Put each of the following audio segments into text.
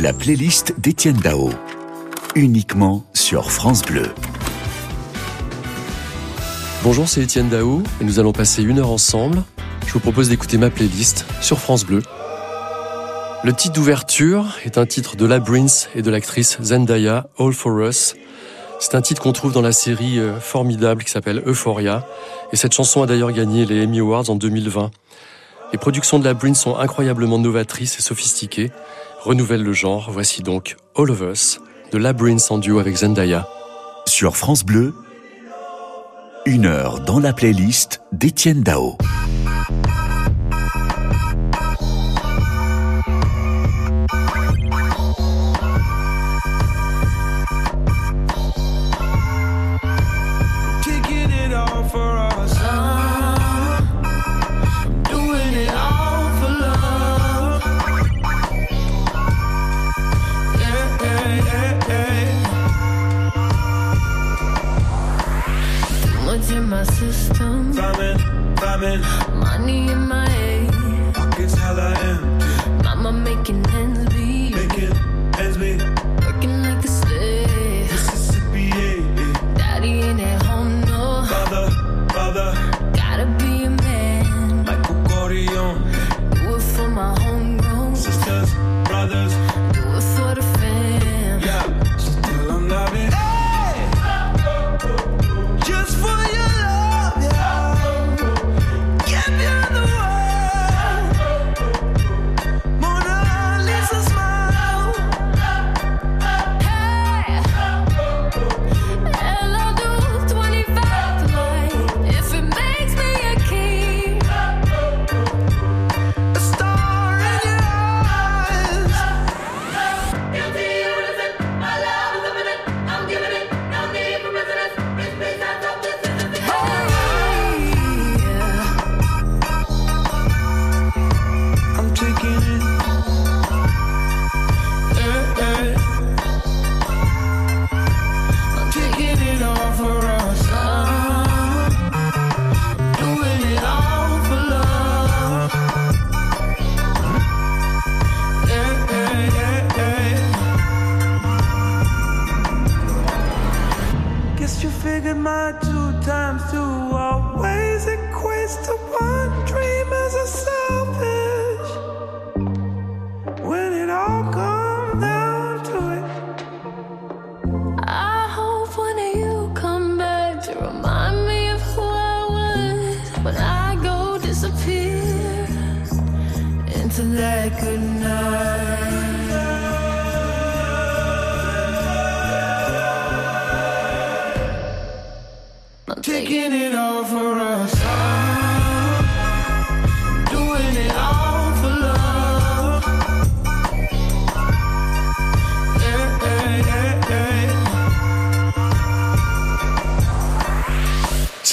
La playlist d'Étienne Dao. Uniquement sur France Bleu. Bonjour, c'est Étienne Dao et nous allons passer une heure ensemble. Je vous propose d'écouter ma playlist sur France Bleu. Le titre d'ouverture est un titre de Labyrinth et de l'actrice Zendaya, All for Us. C'est un titre qu'on trouve dans la série euh, formidable qui s'appelle Euphoria. Et cette chanson a d'ailleurs gagné les Emmy Awards en 2020. Les productions de Labyrinth sont incroyablement novatrices et sophistiquées, renouvellent le genre. Voici donc All of Us de Labyrinth en duo avec Zendaya. Sur France Bleu, une heure dans la playlist d'Étienne Dao.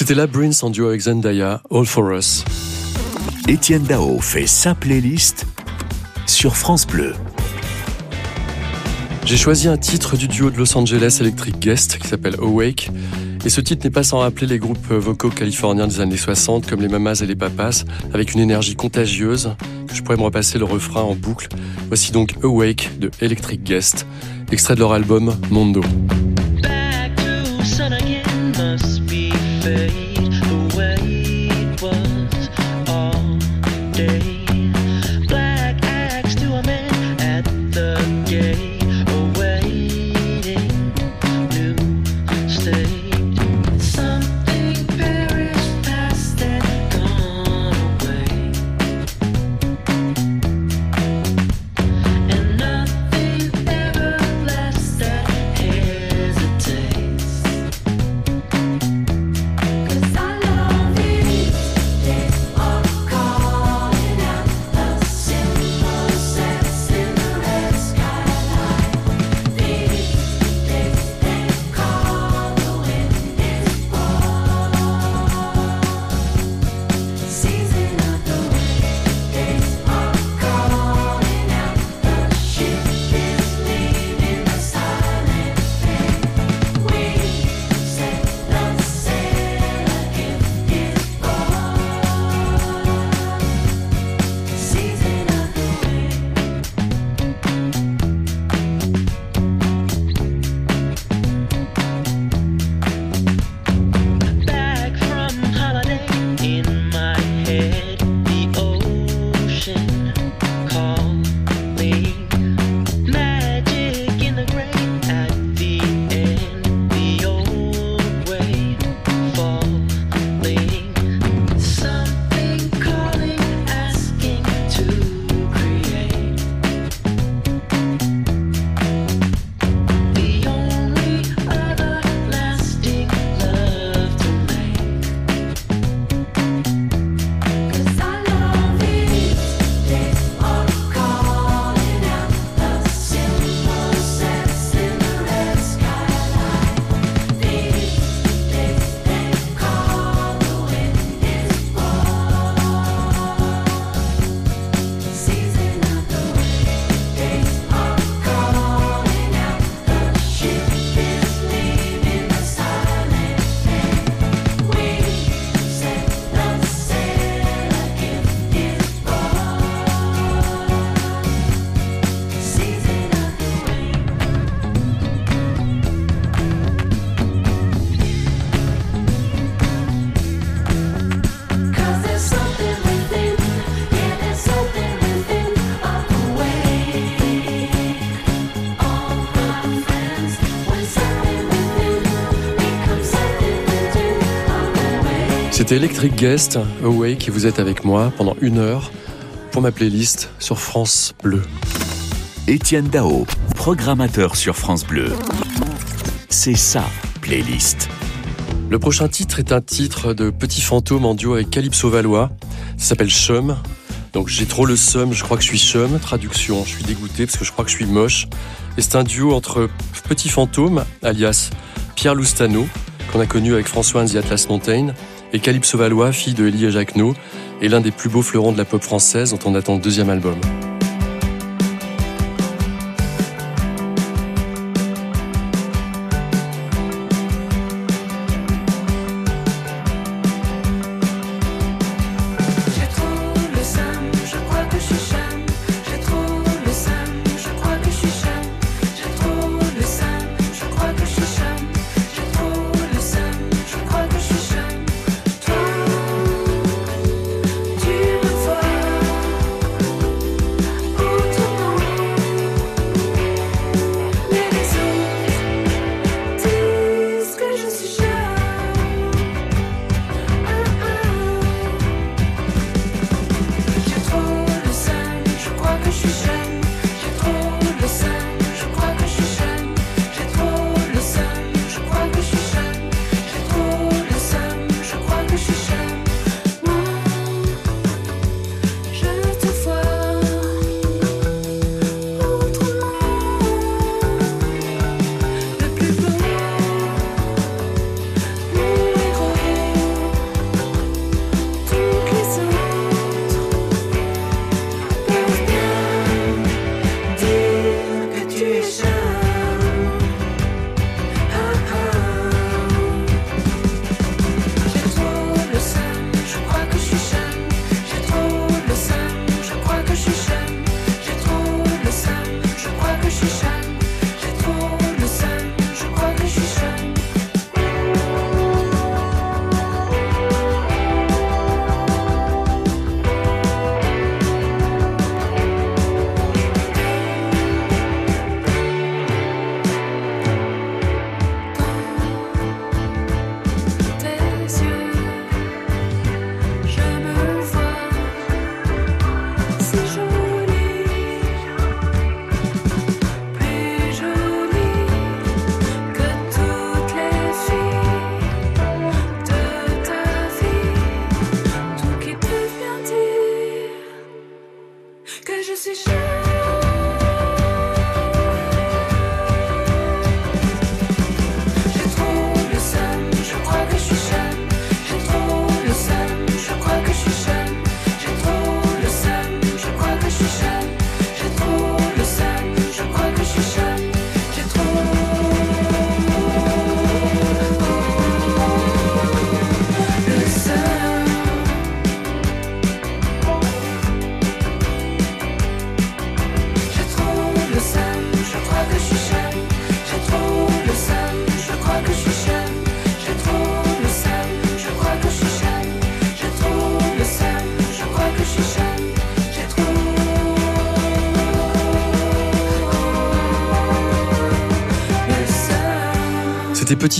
C'était Labyrinth en duo avec Zendaya, All for Us. Étienne Dao fait sa playlist sur France Bleu. J'ai choisi un titre du duo de Los Angeles Electric Guest qui s'appelle Awake. Et ce titre n'est pas sans rappeler les groupes vocaux californiens des années 60 comme les Mamas et les Papas avec une énergie contagieuse que je pourrais me repasser le refrain en boucle. Voici donc Awake de Electric Guest, extrait de leur album Mondo. C'était Electric Guest, Awake, et vous êtes avec moi pendant une heure pour ma playlist sur France Bleu. Étienne Dao, programmateur sur France Bleu. C'est ça, playlist. Le prochain titre est un titre de Petit Fantôme en duo avec Calypso Valois. Ça s'appelle Chum. Donc j'ai trop le seum, je crois que je suis chum. Traduction, je suis dégoûté parce que je crois que je suis moche. Et c'est un duo entre Petit Fantôme, alias Pierre Loustano, qu'on a connu avec François and Atlas Mountain, et Calypso Valois, fille de Elie Jacquenot, et l'un des plus beaux fleurons de la pop française dont on attend le deuxième album.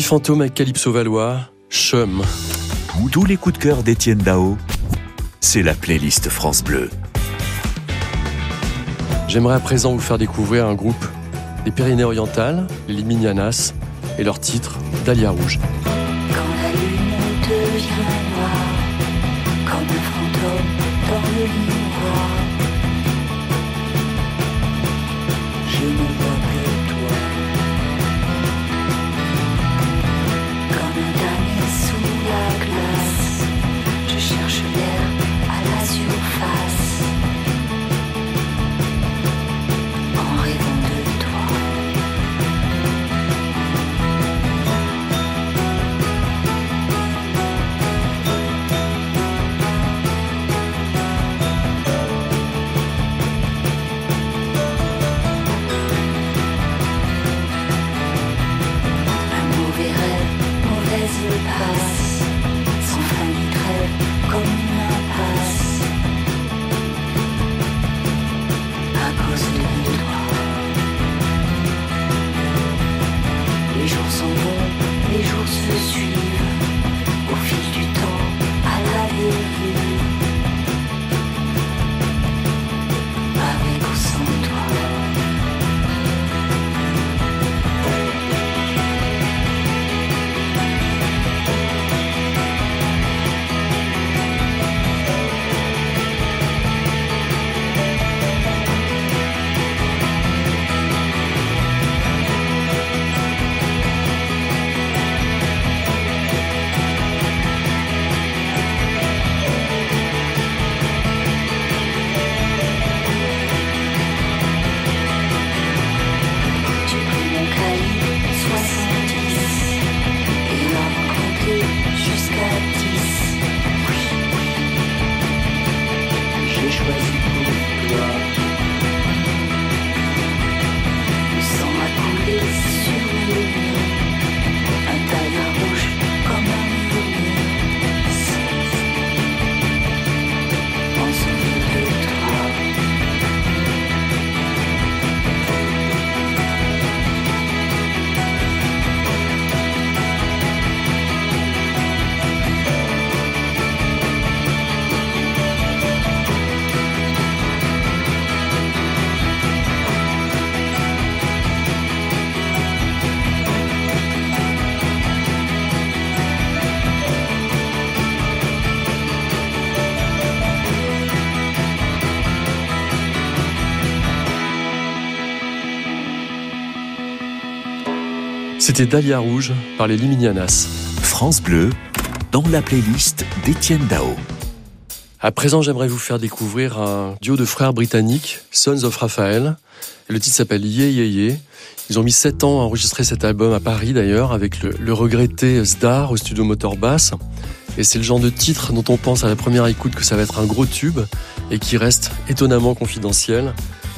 Fantôme avec Calypso Valois, Chum. Tous les coups de cœur d'Étienne Dao, c'est la playlist France Bleu. J'aimerais à présent vous faire découvrir un groupe des Pyrénées-Orientales, les Liminianas, et leur titre Dahlia Rouge. C'était Dahlia Rouge par les Liminianas. France Bleu, dans la playlist d'Étienne Dao. À présent, j'aimerais vous faire découvrir un duo de frères britanniques, Sons of Raphael. Le titre s'appelle Ye Ye Ye. Ils ont mis 7 ans à enregistrer cet album à Paris d'ailleurs, avec le, le regretté Zdar au studio Motor Bass. Et c'est le genre de titre dont on pense à la première écoute que ça va être un gros tube et qui reste étonnamment confidentiel.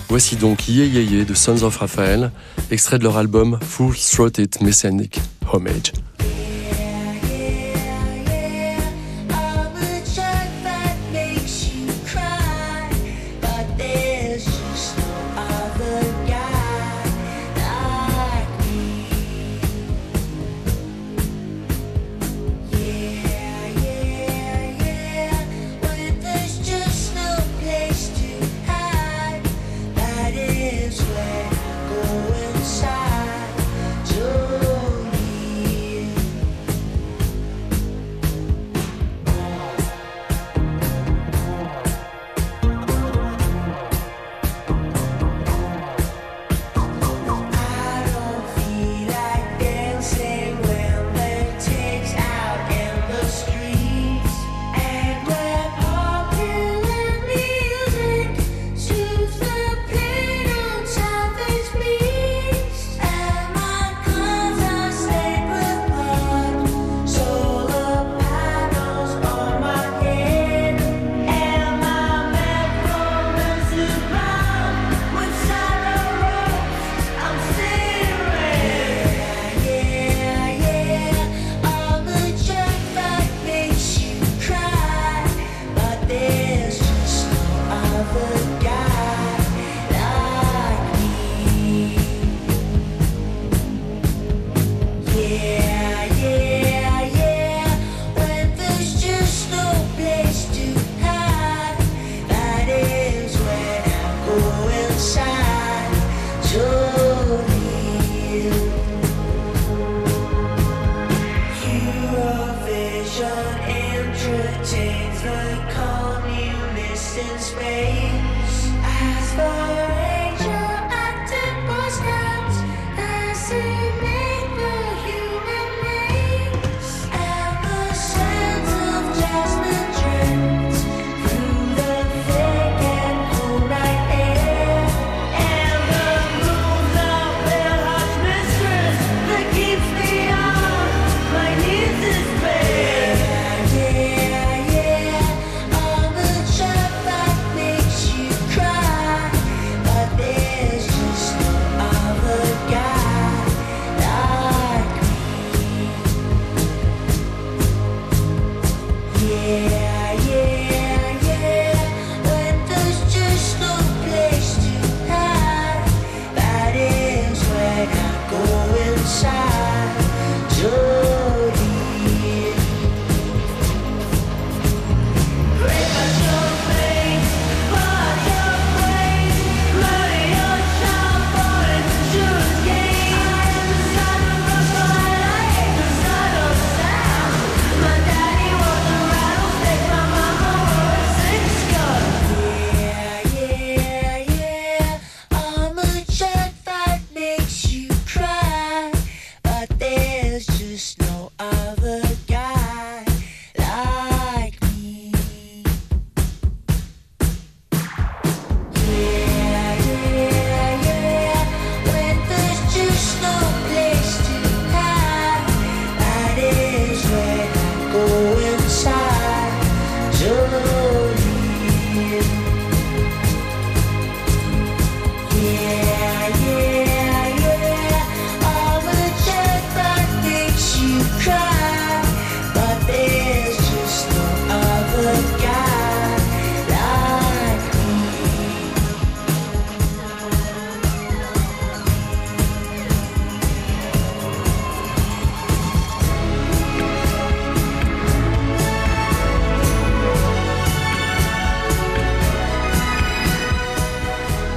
Voici donc Ye Ye Ye de Sons of Raphael, extrait de leur album Full Throated Messianic Homage.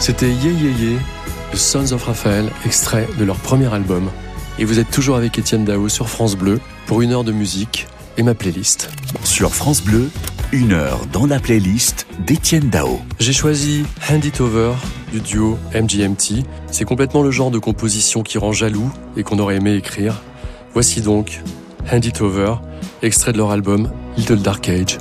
C'était Ye Ye Ye de Sons of Raphael, extrait de leur premier album. Et vous êtes toujours avec Étienne Dao sur France Bleu pour une heure de musique et ma playlist. Sur France Bleu, une heure dans la playlist d'Étienne Dao. J'ai choisi Hand It Over du duo MGMT. C'est complètement le genre de composition qui rend jaloux et qu'on aurait aimé écrire. Voici donc Hand It Over, extrait de leur album Little Dark Age.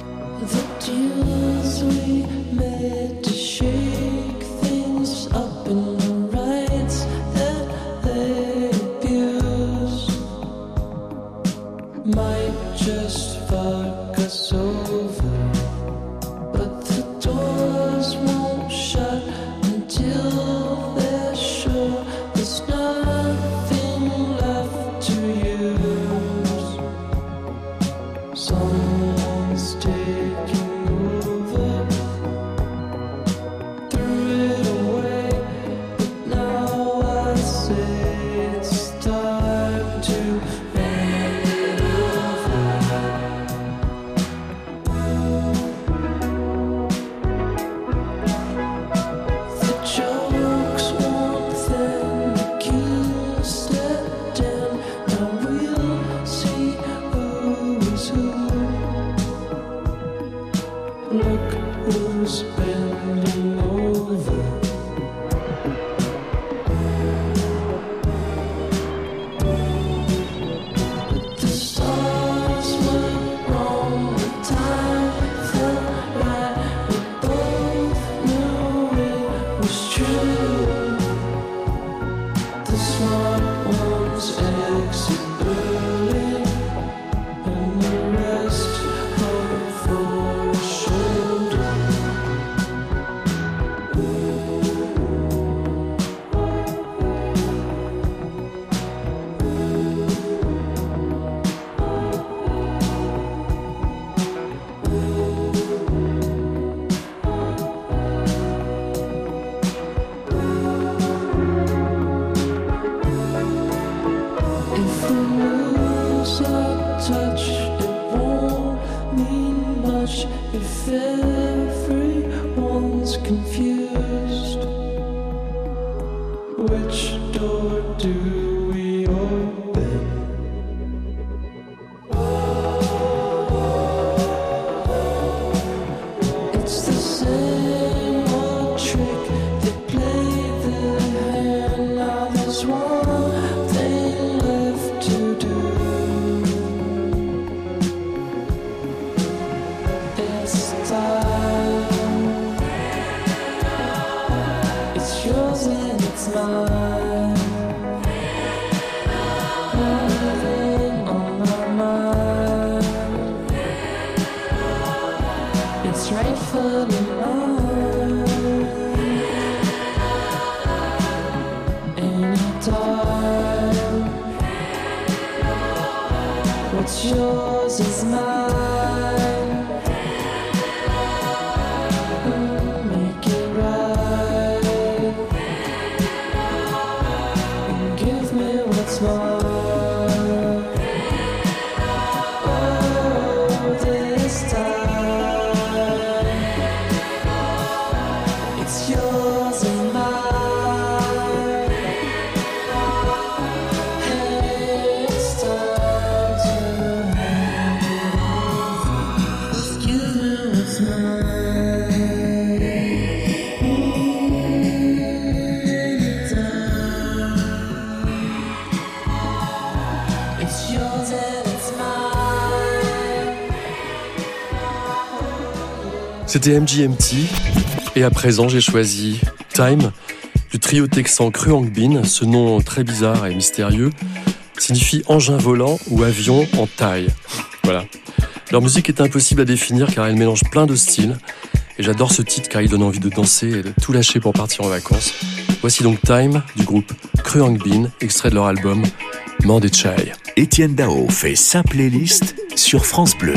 C'était MGMT. Et à présent, j'ai choisi Time du trio texan Kruang Bin. Ce nom très bizarre et mystérieux signifie engin volant ou avion en taille. Voilà. Leur musique est impossible à définir car elle mélange plein de styles. Et j'adore ce titre car il donne envie de danser et de tout lâcher pour partir en vacances. Voici donc Time du groupe Kruang Bin, extrait de leur album Mandé Chai. Étienne Dao fait sa playlist sur France Bleu.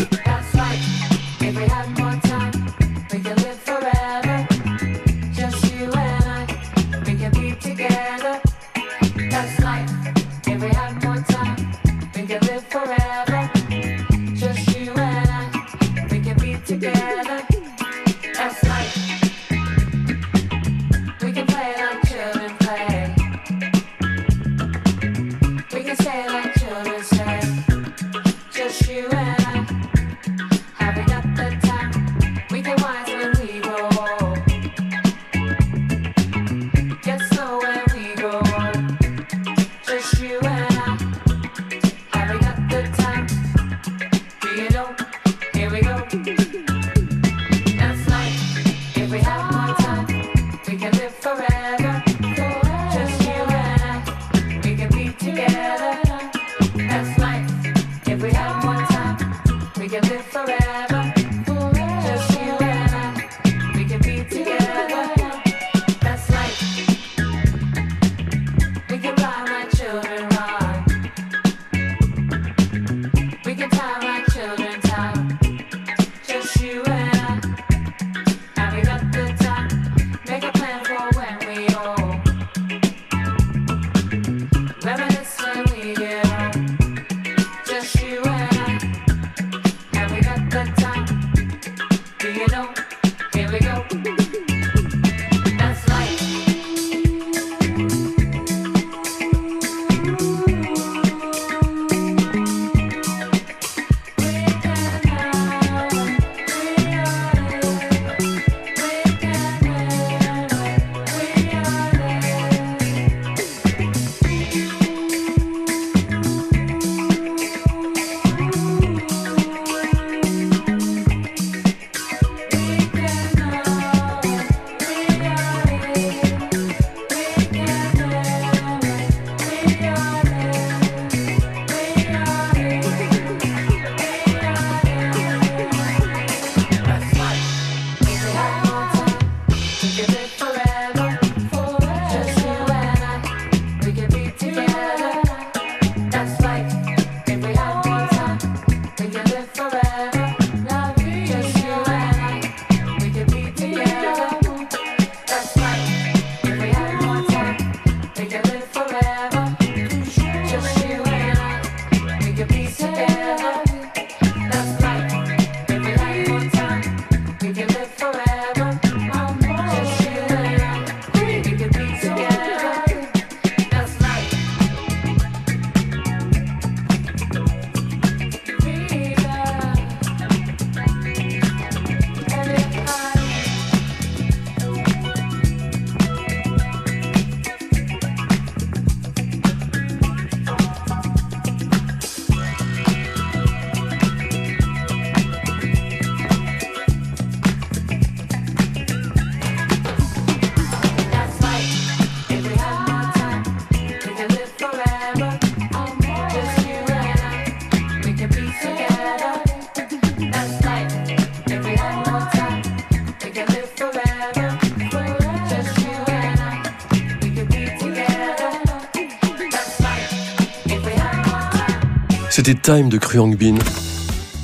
Time de Kruang Bin.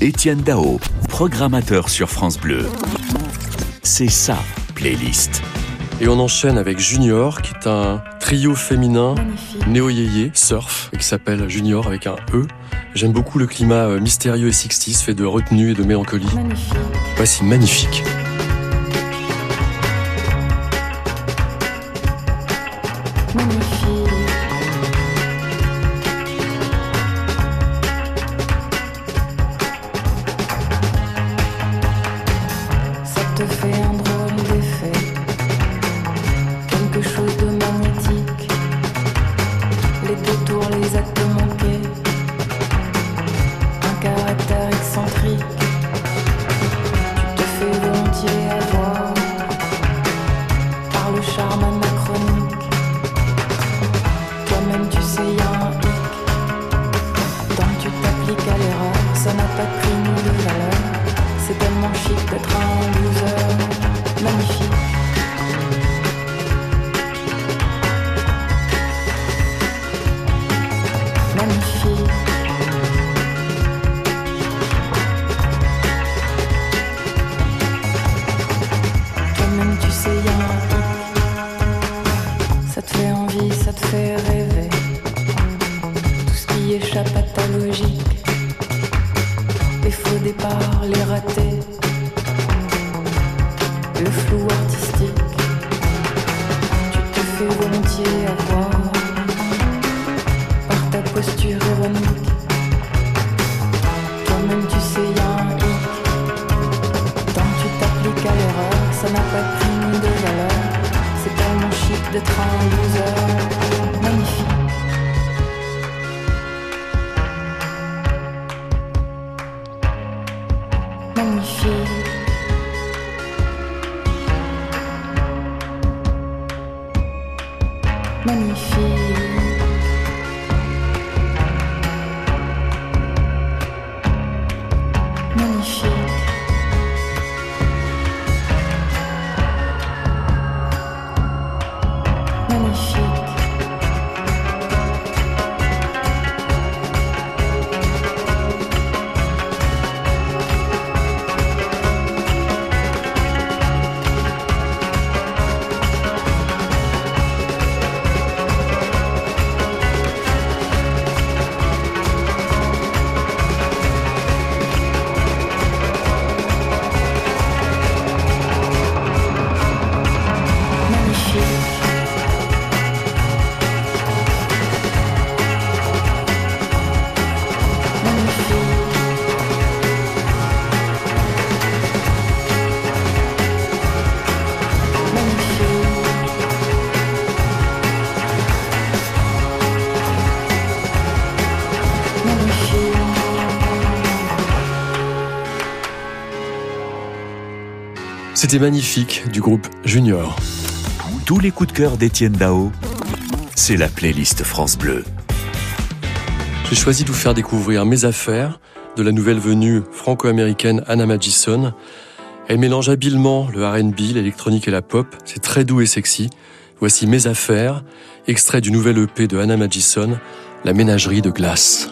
Étienne Dao, programmateur sur France Bleu. C'est ça, playlist. Et on enchaîne avec Junior, qui est un trio féminin néo-yéyé, surf, et qui s'appelle Junior avec un E. J'aime beaucoup le climat euh, mystérieux et 60 fait de retenue et de mélancolie. Voici magnifique. vanishes. C'était magnifique du groupe Junior. Tous les coups de cœur d'Étienne Dao, c'est la playlist France Bleu. J'ai choisi de vous faire découvrir mes affaires de la nouvelle venue franco-américaine Anna Magison. Elle mélange habilement le RB, l'électronique et la pop. C'est très doux et sexy. Voici mes affaires, extrait du nouvel EP de Anna Magison, La ménagerie de glace.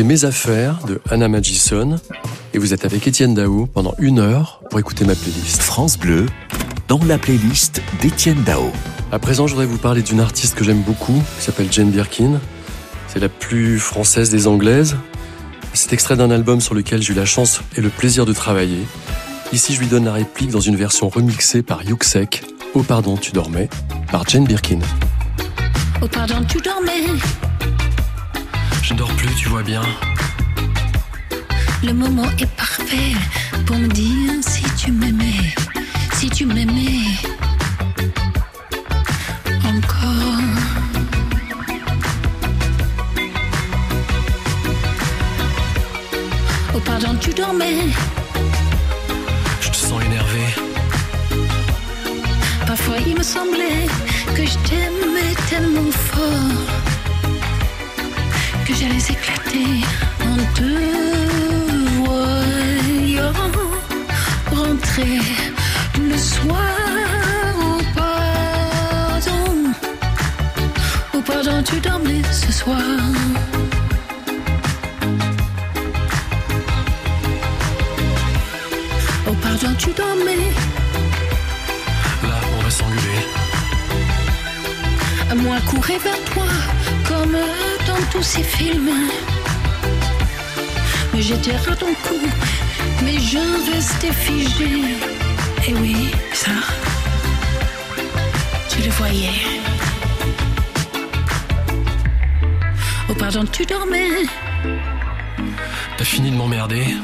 C'était Mes Affaires de Anna Magison. Et vous êtes avec Étienne Dao pendant une heure pour écouter ma playlist. France Bleu, dans la playlist d'Étienne Dao. À présent, je voudrais vous parler d'une artiste que j'aime beaucoup, qui s'appelle Jane Birkin. C'est la plus française des anglaises. C'est extrait d'un album sur lequel j'ai eu la chance et le plaisir de travailler. Ici, je lui donne la réplique dans une version remixée par Yuxek, Oh pardon, tu dormais, par Jane Birkin. Oh pardon, tu dormais. Je dors plus, tu vois bien. Le moment est parfait pour me dire si tu m'aimais, si tu m'aimais. Encore. Oh pardon, tu dormais. Je te sens énervé. Parfois il me semblait que je t'aimais tellement fort que j'allais éclater en deux voyant rentrer le soir. Oh pardon, oh pardon, tu dormais ce soir. Oh pardon, tu dormais. Là, on va s'engueuler. Moi courais vers toi dans tous ces films. Mais j'étais à ton cou, mais je restais figée. Et oui, ça, tu le voyais. Oh pardon, tu dormais. T'as fini de m'emmerder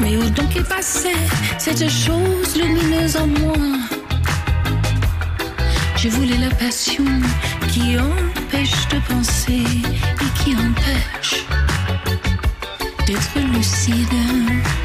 Mais où donc est passée cette chose lumineuse en moi? Je voulais la passion qui empêche de penser et qui empêche d'être lucide.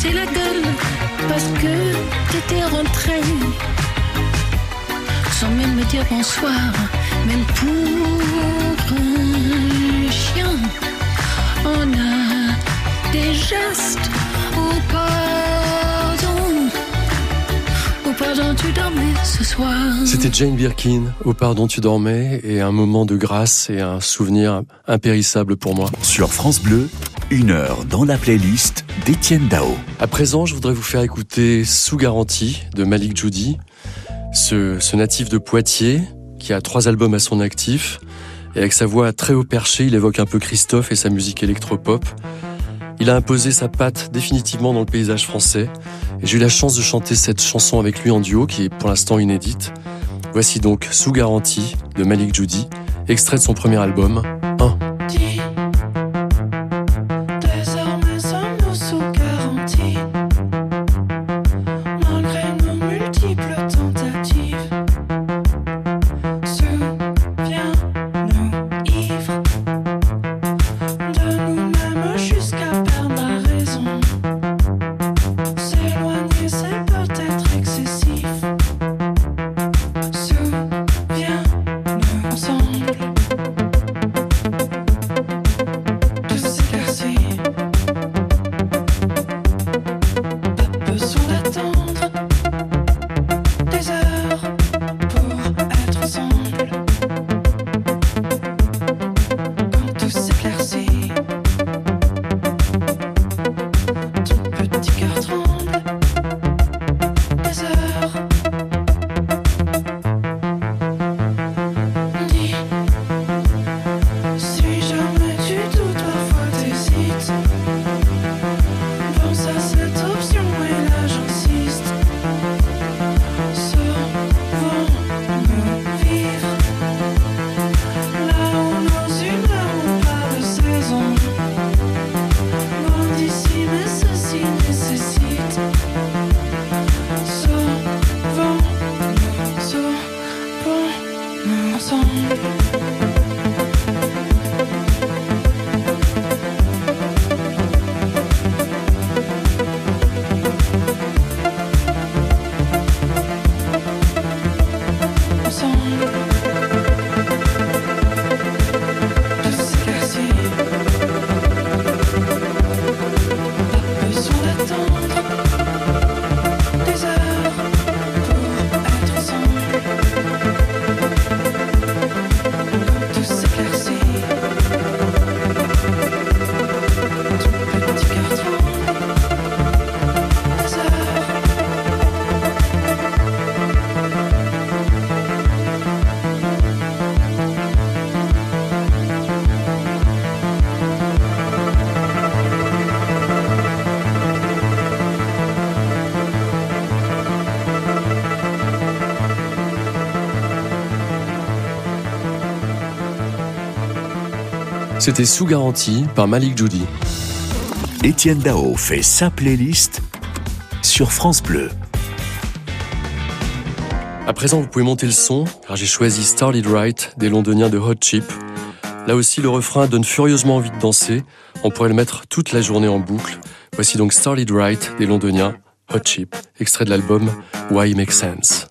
Faisais la gueule parce que t'étais rentré sans même me dire bonsoir, même pour un chien. On a des gestes. Oh pardon, oh pardon, tu dormais ce soir. C'était Jane Birkin, Oh pardon, tu dormais, et un moment de grâce et un souvenir impérissable pour moi. Sur France Bleu, une heure dans la playlist d'Étienne Dao. À présent, je voudrais vous faire écouter Sous garantie de Malik Judy, ce, ce natif de Poitiers qui a trois albums à son actif. Et avec sa voix très haut perché, il évoque un peu Christophe et sa musique électropop. Il a imposé sa patte définitivement dans le paysage français. Et j'ai eu la chance de chanter cette chanson avec lui en duo, qui est pour l'instant inédite. Voici donc Sous garantie de Malik Judy, extrait de son premier album, 1. Don't C'était sous garantie par Malik Judy. Étienne Dao fait sa playlist sur France Bleu. À présent, vous pouvez monter le son, car j'ai choisi Starlit Right des londoniens de Hot Chip. Là aussi, le refrain donne furieusement envie de danser. On pourrait le mettre toute la journée en boucle. Voici donc Starlit Right des londoniens Hot Chip, extrait de l'album Why Make Sense.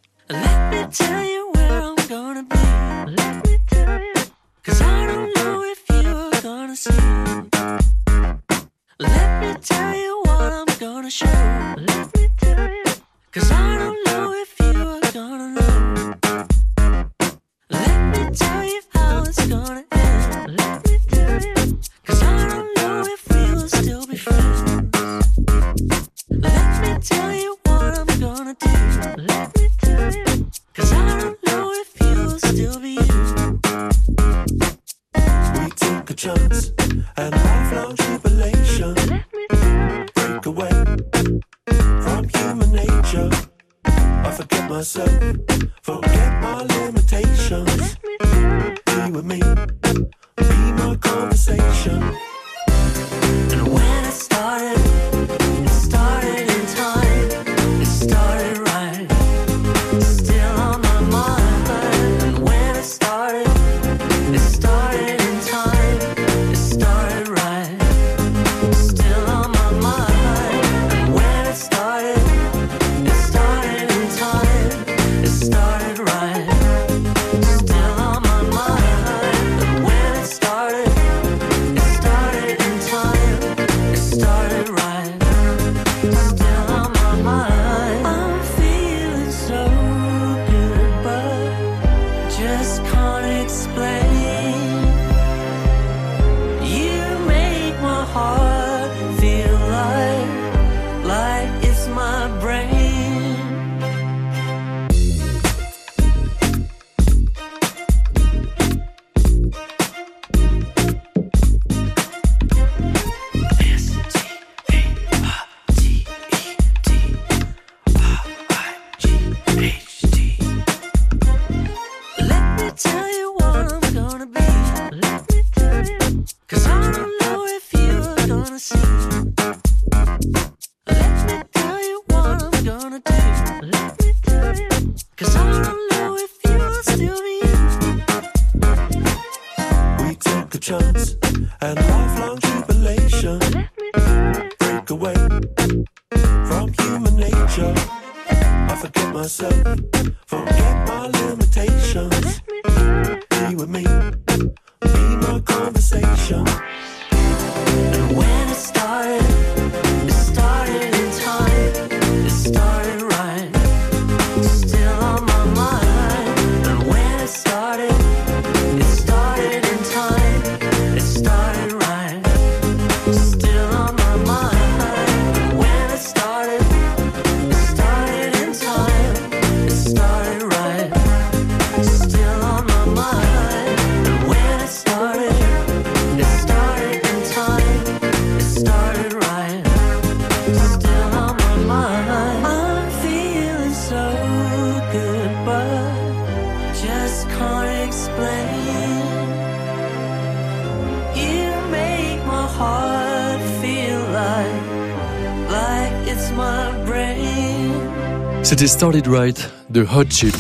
C'était Starlit Right de Hot Chip.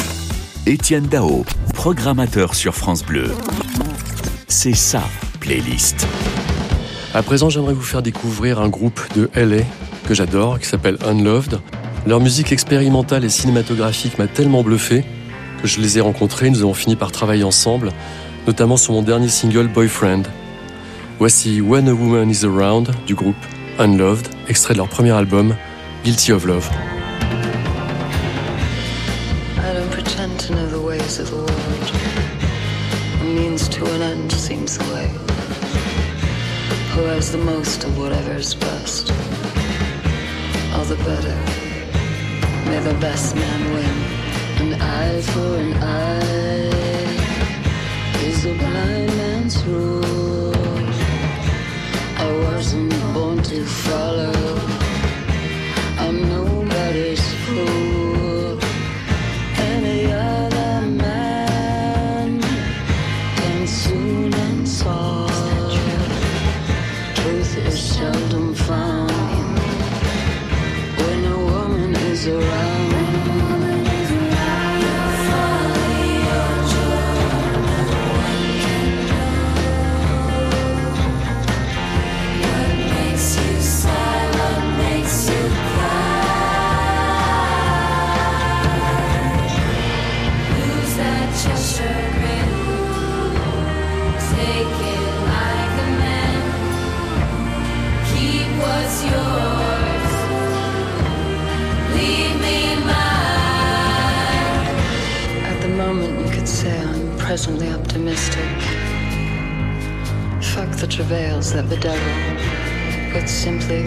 Étienne Dao, programmateur sur France Bleu. C'est sa playlist. À présent, j'aimerais vous faire découvrir un groupe de LA que j'adore, qui s'appelle Unloved. Leur musique expérimentale et cinématographique m'a tellement bluffé que je les ai rencontrés, nous avons fini par travailler ensemble, notamment sur mon dernier single Boyfriend. Voici When a Woman is Around du groupe Unloved, extrait de leur premier album Guilty of Love. Of the world. A means to an end seems the way. Who has the most of whatever is best? All the better. May the best man win. An eye for an eye is a blind man's rule. I wasn't born to follow. I'm nobody's fool. Presently optimistic. Fuck the travails that bedevil, but simply,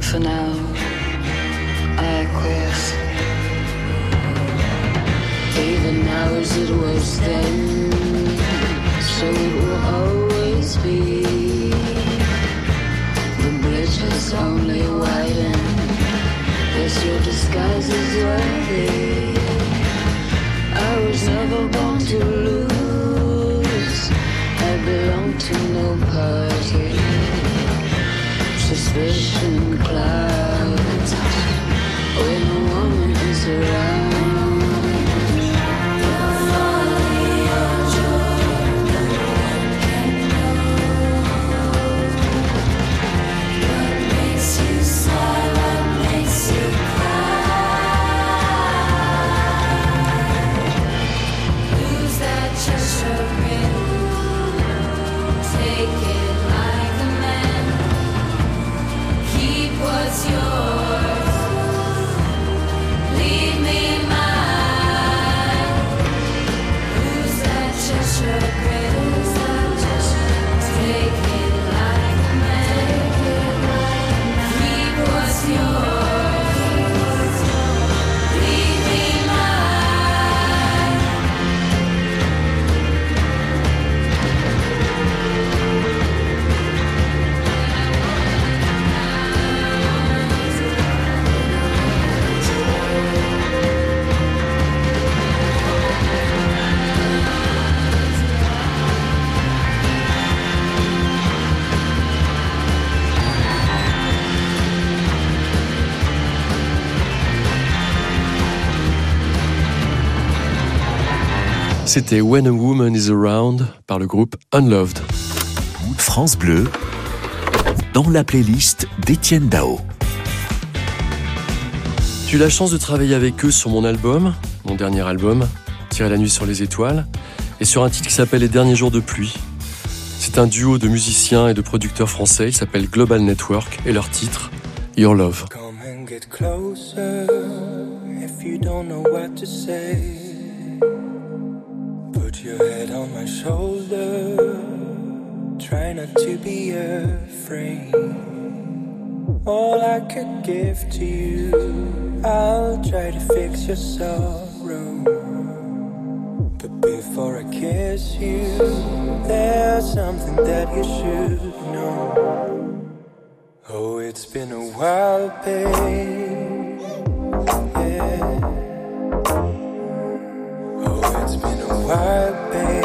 for now, I acquiesce. Even now as it was then, so it will always be. The bridge has only widened, yes, your disguise is worthy. I was never born to lose. I belong to no party. Suspicion clouds when a woman is around. C'était When a Woman is Around par le groupe Unloved. France Bleu, dans la playlist d'Étienne Dao. J'ai eu la chance de travailler avec eux sur mon album, mon dernier album, Tirer la nuit sur les étoiles, et sur un titre qui s'appelle Les derniers jours de pluie. C'est un duo de musiciens et de producteurs français, il s'appelle Global Network, et leur titre, Your Love. Come and get closer if you don't know what to say. Your head on my shoulder. Try not to be afraid. All I could give to you, I'll try to fix your sorrow. But before I kiss you, there's something that you should know. Oh, it's been a while, babe. It's been a babe.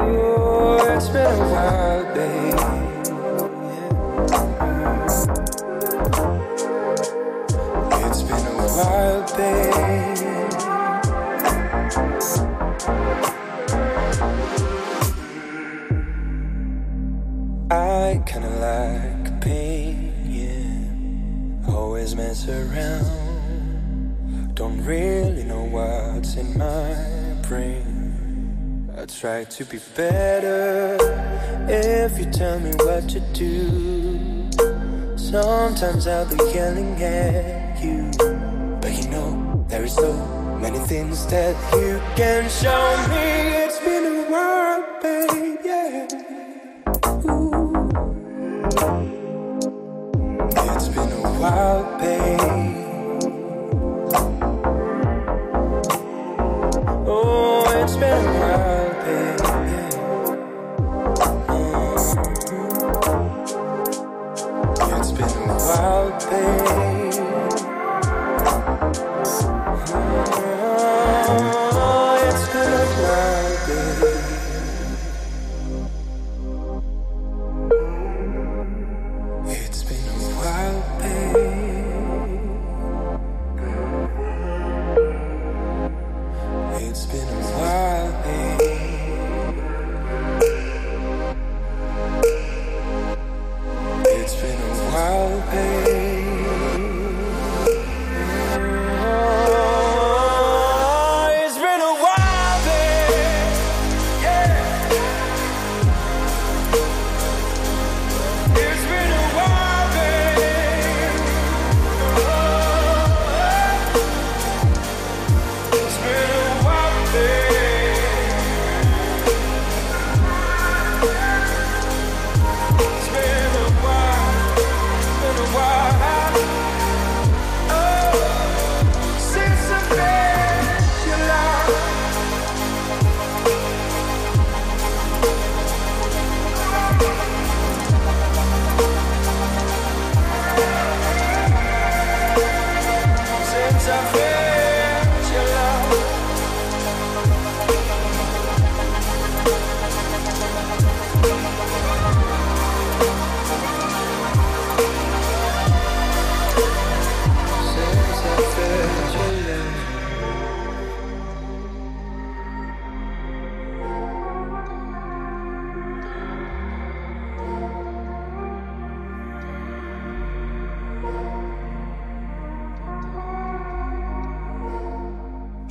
Oh, it's been a. It's been a. in my brain. I try to be better if you tell me what to do. Sometimes I'll be yelling at you, but you know there is so many things that you can show me.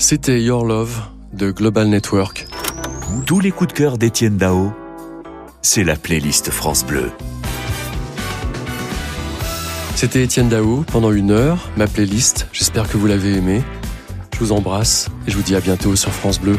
C'était Your Love de Global Network. Tous les coups de cœur d'Étienne Dao, c'est la playlist France Bleu. C'était Étienne Dao pendant une heure, ma playlist. J'espère que vous l'avez aimé. Je vous embrasse et je vous dis à bientôt sur France Bleu.